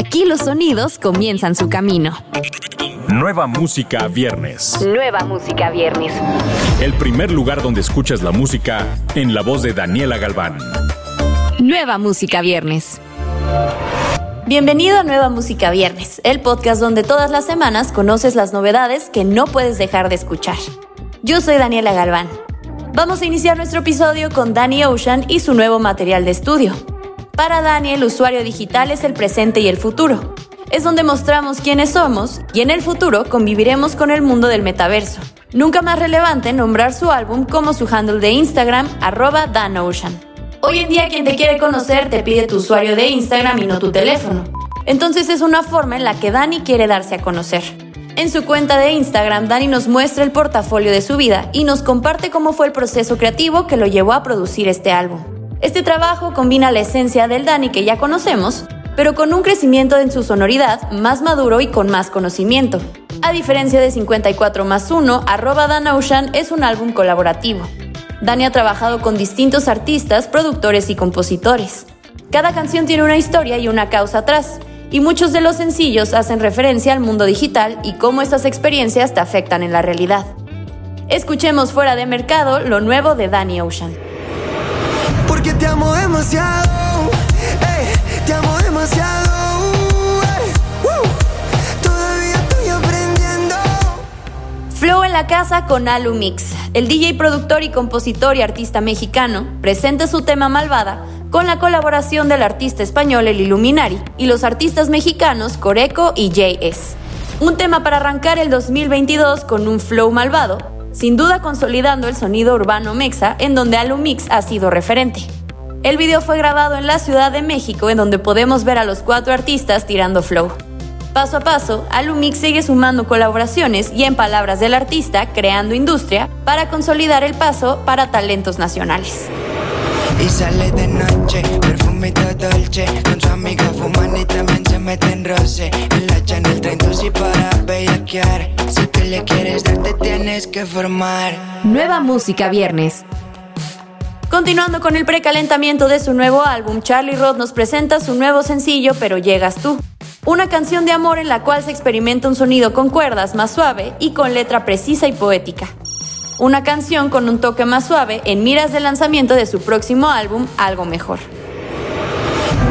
Aquí los sonidos comienzan su camino. Nueva música viernes. Nueva música viernes. El primer lugar donde escuchas la música en la voz de Daniela Galván. Nueva música viernes. Bienvenido a Nueva Música Viernes, el podcast donde todas las semanas conoces las novedades que no puedes dejar de escuchar. Yo soy Daniela Galván. Vamos a iniciar nuestro episodio con Danny Ocean y su nuevo material de estudio. Para Dani, el usuario digital es el presente y el futuro. Es donde mostramos quiénes somos y en el futuro conviviremos con el mundo del metaverso. Nunca más relevante nombrar su álbum como su handle de Instagram, arroba DanOcean. Hoy en día quien te quiere conocer te pide tu usuario de Instagram y no tu teléfono. Entonces es una forma en la que Dani quiere darse a conocer. En su cuenta de Instagram, Dani nos muestra el portafolio de su vida y nos comparte cómo fue el proceso creativo que lo llevó a producir este álbum. Este trabajo combina la esencia del Dani que ya conocemos, pero con un crecimiento en su sonoridad más maduro y con más conocimiento. A diferencia de 54 más 1, arroba Dan Ocean es un álbum colaborativo. Dani ha trabajado con distintos artistas, productores y compositores. Cada canción tiene una historia y una causa atrás, y muchos de los sencillos hacen referencia al mundo digital y cómo estas experiencias te afectan en la realidad. Escuchemos fuera de mercado lo nuevo de Danny Ocean. Porque te amo demasiado, te amo demasiado. todavía estoy aprendiendo. Flow en la casa con Alu Mix. El DJ, productor y compositor y artista mexicano presenta su tema Malvada con la colaboración del artista español El Illuminari y los artistas mexicanos Coreco y JS. Un tema para arrancar el 2022 con un flow malvado, sin duda consolidando el sonido urbano mexa en donde Alumix ha sido referente. El video fue grabado en la Ciudad de México en donde podemos ver a los cuatro artistas tirando flow. Paso a paso, Alumix sigue sumando colaboraciones y en palabras del artista, creando industria para consolidar el paso para talentos nacionales. Y sale de noche, dolce Con su y también se meten roce En la Chanel 32 y para bellaquear quieres dar te tienes que formar Nueva música viernes. Continuando con el precalentamiento de su nuevo álbum, Charlie Roth nos presenta su nuevo sencillo Pero llegas tú. Una canción de amor en la cual se experimenta un sonido con cuerdas más suave y con letra precisa y poética una canción con un toque más suave en miras del lanzamiento de su próximo álbum, Algo Mejor.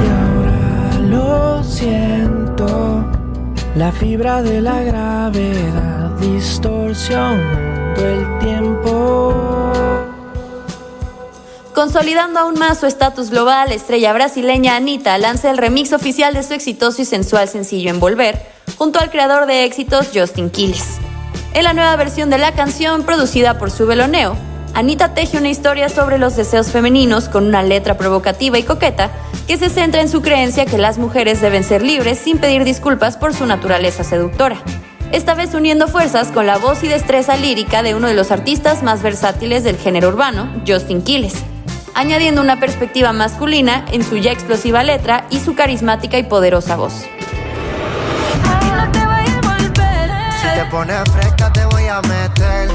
Y ahora lo siento, la fibra de la gravedad distorsionando el tiempo. Consolidando aún más su estatus global, la estrella brasileña Anita lanza el remix oficial de su exitoso y sensual sencillo Envolver, junto al creador de éxitos Justin Quiles. En la nueva versión de la canción, producida por su veloneo, Anita teje una historia sobre los deseos femeninos con una letra provocativa y coqueta que se centra en su creencia que las mujeres deben ser libres sin pedir disculpas por su naturaleza seductora. Esta vez uniendo fuerzas con la voz y destreza lírica de uno de los artistas más versátiles del género urbano, Justin Quiles, añadiendo una perspectiva masculina en su ya explosiva letra y su carismática y poderosa voz. fresca te voy a meter.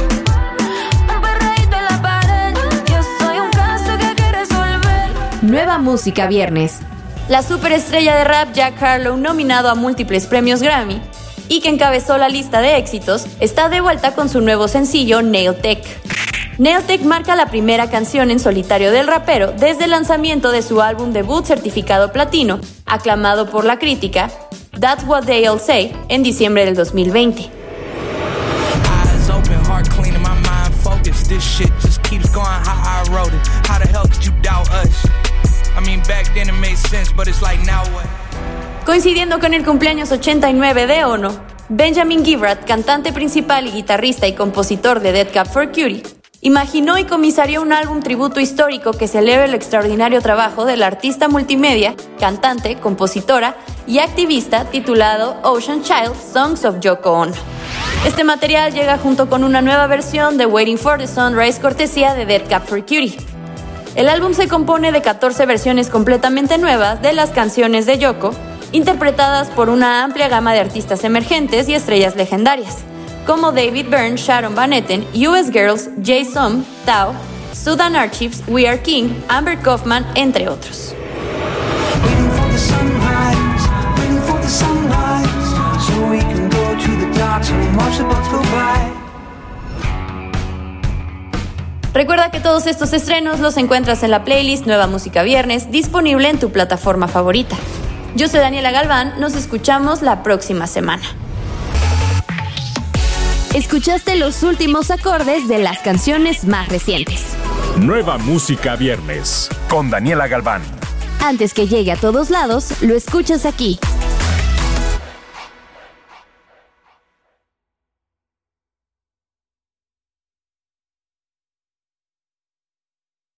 Nueva música viernes. La superestrella de rap Jack Harlow, nominado a múltiples premios Grammy y que encabezó la lista de éxitos, está de vuelta con su nuevo sencillo Nailtech. Nailtech marca la primera canción en solitario del rapero desde el lanzamiento de su álbum debut certificado platino, aclamado por la crítica, That's What They All Say, en diciembre del 2020. Coincidiendo con el cumpleaños 89 de Ono, Benjamin Gibrat, cantante principal y guitarrista y compositor de Dead Cap for Cutie, imaginó y comisarió un álbum tributo histórico que celebra el extraordinario trabajo de la artista multimedia, cantante, compositora y activista titulado Ocean Child Songs of Yoko Ono. Este material llega junto con una nueva versión de Waiting for the Sunrise cortesía de Dead Cap for Cutie. El álbum se compone de 14 versiones completamente nuevas de las canciones de Yoko, interpretadas por una amplia gama de artistas emergentes y estrellas legendarias, como David Byrne, Sharon Van Etten, US Girls, Jason, Tao, Sudan Archives, We Are King, Amber Kaufman, entre otros. Recuerda que todos estos estrenos los encuentras en la playlist Nueva Música Viernes, disponible en tu plataforma favorita. Yo soy Daniela Galván, nos escuchamos la próxima semana. Escuchaste los últimos acordes de las canciones más recientes. Nueva Música Viernes con Daniela Galván. Antes que llegue a todos lados, lo escuchas aquí,